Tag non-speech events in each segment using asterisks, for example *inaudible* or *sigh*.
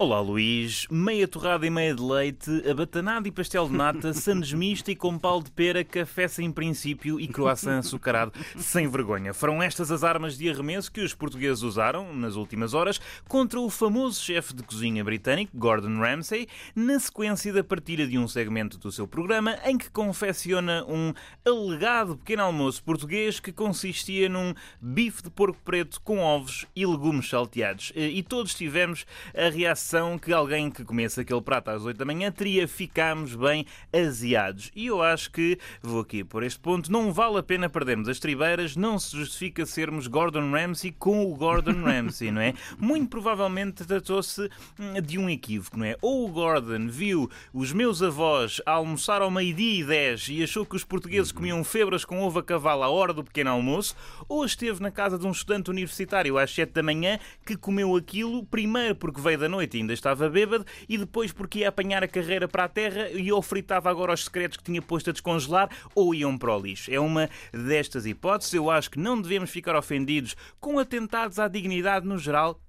Olá Luís, meia torrada e meia de leite, abatanado e pastel de nata, *laughs* sanes mista e com pau de pera, café sem princípio e croissant açucarado sem vergonha. Foram estas as armas de arremesso que os portugueses usaram nas últimas horas contra o famoso chefe de cozinha britânico, Gordon Ramsay, na sequência da partilha de um segmento do seu programa em que confecciona um alegado pequeno almoço português que consistia num bife de porco preto com ovos e legumes salteados. E todos tivemos a reação que alguém que comesse aquele prato às 8 da manhã teria ficamos bem aziados. E eu acho que, vou aqui por este ponto, não vale a pena perdermos as tribeiras, não se justifica sermos Gordon Ramsay com o Gordon Ramsay, não é? *laughs* Muito provavelmente tratou-se hum, de um equívoco, não é? Ou o Gordon viu os meus avós almoçar ao meio-dia e 10 e achou que os portugueses comiam febras com ovo a cavalo à hora do pequeno almoço, ou esteve na casa de um estudante universitário às 7 da manhã que comeu aquilo primeiro porque veio da noite ainda estava bêbado e depois porque ia apanhar a carreira para a terra e ou fritava agora os secretos que tinha posto a descongelar ou iam para o lixo. É uma destas hipóteses. Eu acho que não devemos ficar ofendidos com atentados à dignidade no geral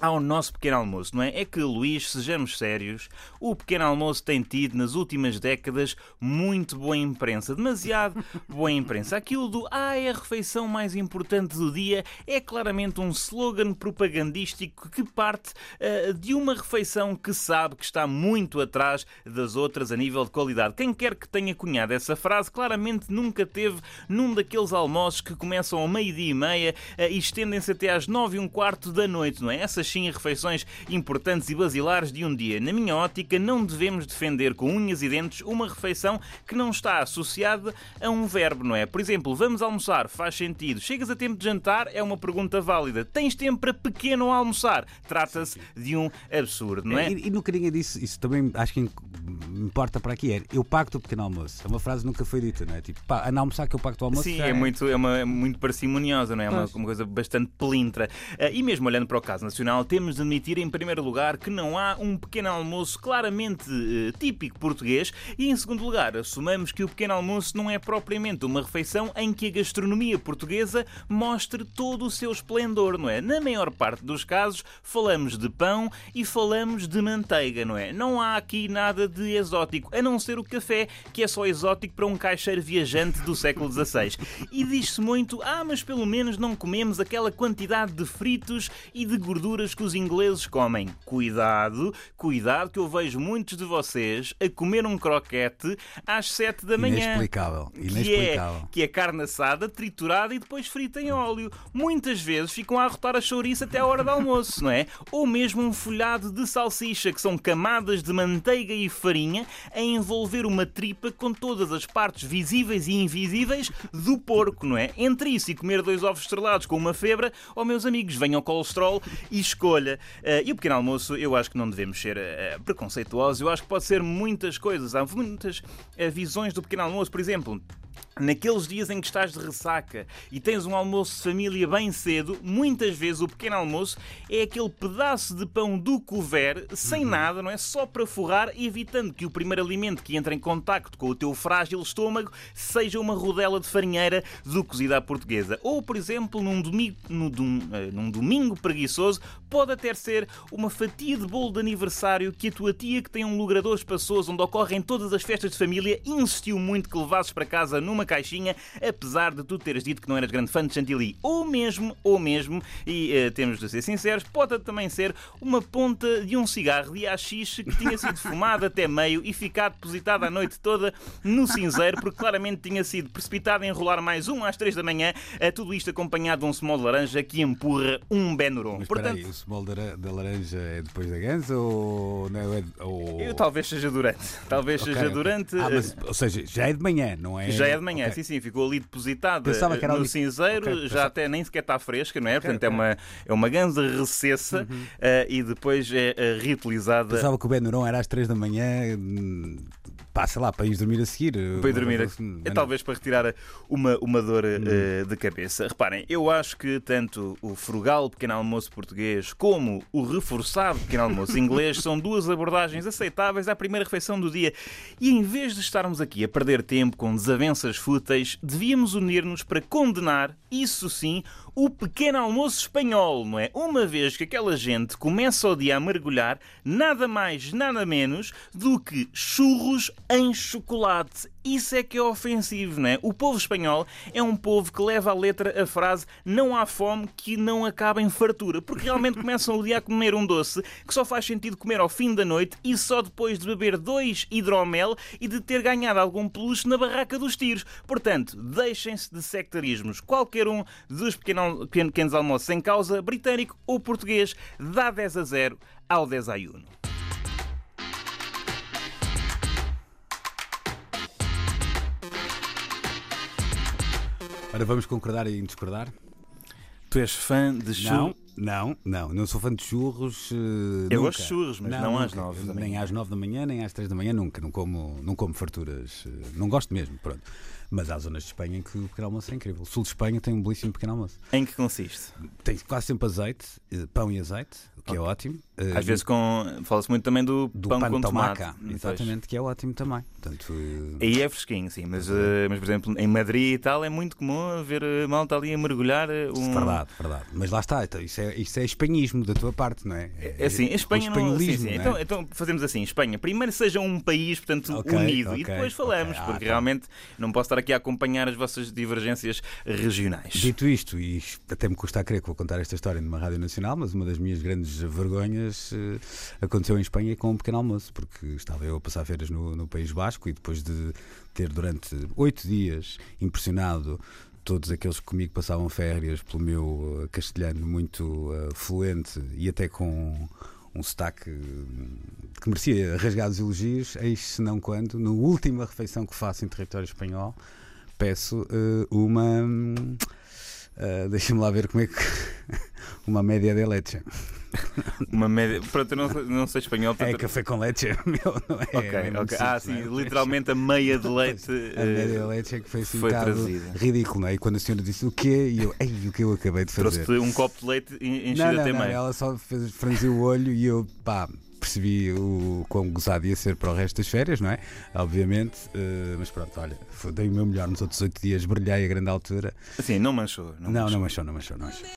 ao nosso pequeno almoço, não é? É que, Luís, sejamos sérios, o pequeno almoço tem tido nas últimas décadas muito boa imprensa, demasiado *laughs* boa imprensa. Aquilo do ah, é a refeição mais importante do dia é claramente um slogan propagandístico que parte uh, de uma refeição que sabe que está muito atrás das outras a nível de qualidade. Quem quer que tenha cunhado essa frase claramente nunca teve num daqueles almoços que começam ao meio-dia e meia uh, e estendem-se até às nove e um quarto da noite, não é? Essas sim refeições importantes e basilares de um dia. Na minha ótica, não devemos defender com unhas e dentes uma refeição que não está associada a um verbo, não é? Por exemplo, vamos almoçar, faz sentido. Chegas a tempo de jantar, é uma pergunta válida. Tens tempo para pequeno almoçar? Trata-se de um absurdo, não é? E, e no carinha disso, isso também acho que importa para aqui é eu pacto o pequeno almoço. É uma frase que nunca foi dita, não é? Tipo, pá, a almoçar que eu pacto o almoço. Sim, é, é, muito, é, uma, é muito parcimoniosa, não é? É uma, uma, coisa bastante pelintra. Uh, e mesmo olhando para o caso nacional, temos de admitir, em primeiro lugar, que não há um pequeno almoço claramente uh, típico português e, em segundo lugar, assumamos que o pequeno almoço não é propriamente uma refeição em que a gastronomia portuguesa mostre todo o seu esplendor, não é? Na maior parte dos casos, falamos de pão e falamos de manteiga, não é? Não há aqui nada de exótico, a não ser o café, que é só exótico para um caixeiro viajante do século XVI. E diz-se muito, ah, mas pelo menos não comemos aquela quantidade de fritos e de gorduras que os ingleses comem. Cuidado, cuidado, que eu vejo muitos de vocês a comer um croquete às 7 da manhã. Inexplicável, inexplicável. Que é, que é carne assada, triturada e depois frita em óleo. Muitas vezes ficam a arrotar a chouriça até a hora do almoço, não é? Ou mesmo um folhado de salsicha, que são camadas de manteiga e farinha a envolver uma tripa com todas as partes visíveis e invisíveis do porco, não é? Entre isso e comer dois ovos estrelados com uma febra, ó oh, meus amigos, venham colesterol e escolha. Uh, e o pequeno almoço, eu acho que não devemos ser uh, preconceituosos, eu acho que pode ser muitas coisas. Há muitas visões do pequeno almoço, por exemplo. Naqueles dias em que estás de ressaca e tens um almoço de família bem cedo, muitas vezes o pequeno almoço é aquele pedaço de pão do couvert, sem uhum. nada, não é? Só para forrar, evitando que o primeiro alimento que entra em contacto com o teu frágil estômago seja uma rodela de farinheira do cozido à portuguesa. Ou, por exemplo, num domingo, num, eh, num domingo preguiçoso, pode até ser uma fatia de bolo de aniversário que a tua tia, que tem um logrador espaçoso onde ocorrem todas as festas de família, insistiu muito que levasses para casa numa caixinha, apesar de tu teres dito que não eras grande fã de chantilly. Ou mesmo, ou mesmo, e uh, temos de ser sinceros, pode também ser uma ponta de um cigarro de haxixe que tinha sido fumado até meio e ficar depositado a noite toda no cinzeiro, porque claramente tinha sido precipitado a enrolar mais um às três da manhã, uh, tudo isto acompanhado de um small laranja que empurra um Benuron. Portanto, small da laranja é depois da ganza ou não é? Ou... Eu, talvez seja durante. *laughs* Talvez okay, seja okay. durante. Ah, mas, ou seja, já é de manhã, não é? Já é de manhã okay. sim, sim, ficou ali depositada no ali... cinzeiro, já até nem sequer está fresca, não é? Portanto, é, uma, é uma ganza recessa uhum. uh, e depois é reutilizada. Pensava que o Benuron era às 3 da manhã. Hum, Pá, sei lá, para ir dormir a seguir. Para ir dormir a... É talvez para retirar uma, uma dor uh, de cabeça. Reparem, eu acho que tanto o frugal pequeno almoço português como o reforçado pequeno almoço *laughs* inglês são duas abordagens aceitáveis à primeira refeição do dia. E em vez de estarmos aqui a perder tempo com desavenças fúteis, devíamos unir-nos para condenar, isso sim, o pequeno almoço espanhol, não é? Uma vez que aquela gente começa o dia a mergulhar, nada mais, nada menos do que churros em chocolate. Isso é que é ofensivo, não é? O povo espanhol é um povo que leva à letra a frase não há fome que não acaba em fartura, porque realmente começam o dia a comer um doce que só faz sentido comer ao fim da noite e só depois de beber dois hidromel e de ter ganhado algum peluche na barraca dos tiros. Portanto, deixem-se de sectarismos. Qualquer um dos pequenos almoços em causa, britânico ou português, dá 10 a 0 ao desayuno. Ora, vamos concordar e discordar? Tu és fã de? Não, não, não. Não sou fã de churros. Uh, eu nunca. gosto de churros, mas não, não às nove da manhã. Nem às nove da manhã, nem às três da manhã, nunca. Não como, não como farturas. Uh, não gosto mesmo, pronto. Mas há zonas de Espanha em que o pequeno almoço é incrível. O sul de Espanha tem um belíssimo pequeno almoço. Em que consiste? Tem quase sempre azeite, eh, pão e azeite, que é ótimo. Às uh, vezes com. Fala-se muito também do, do pão, pão com tomate. tomate. Exatamente, que é ótimo também. Portanto, uh... Aí é fresquinho, sim. Mas, uh, mas, por exemplo, em Madrid e tal é muito comum ver malta ali a mergulhar. Um... Verdade, verdade. Mas lá está, então, isso, é, isso é espanhismo da tua parte, não é? É, é assim, Espanha não. Sim, sim. Não é? então, então fazemos assim: Espanha, primeiro seja um país, portanto, okay, unido okay, e depois falamos, okay. ah, porque tá. realmente não posso estar aqui a acompanhar as vossas divergências regionais. Dito isto, e até me custa a crer que vou contar esta história numa rádio nacional, mas uma das minhas grandes vergonhas uh, aconteceu em Espanha com um pequeno almoço, porque estava eu a passar feiras no, no País Basco e depois de ter durante oito dias impressionado todos aqueles que comigo passavam férias pelo meu eh, castelhano muito uh, fluente e até com um sotaque que merecia rasgados elogios, eis se não quando, na última refeição que faço em território espanhol, peço uh, uma. Uh, *laughs* Deixa-me lá ver como é que. *laughs* uma média de leite. *laughs* Uma média. Pronto, eu não, não sei espanhol. Portanto... É café com leite, *laughs* meu, não é? Ok, ok. Ah, sim, é? literalmente a meia de leite. *laughs* a média de leite é que foi assim foi traduzida. ridículo, não é? E quando a senhora disse o quê, e eu, ei, o que eu acabei de fazer? Trouxe-te um copo de leite enchido não, não, até não, meio. Ela só fez, franziu o olho e eu, pá, percebi o quão gozado ia ser para o resto das férias, não é? Obviamente, uh, mas pronto, olha, dei o meu melhor nos outros oito dias, brilhei a grande altura. Assim, não manchou. Não, não, manchou. não manchou, não manchou. Não manchou.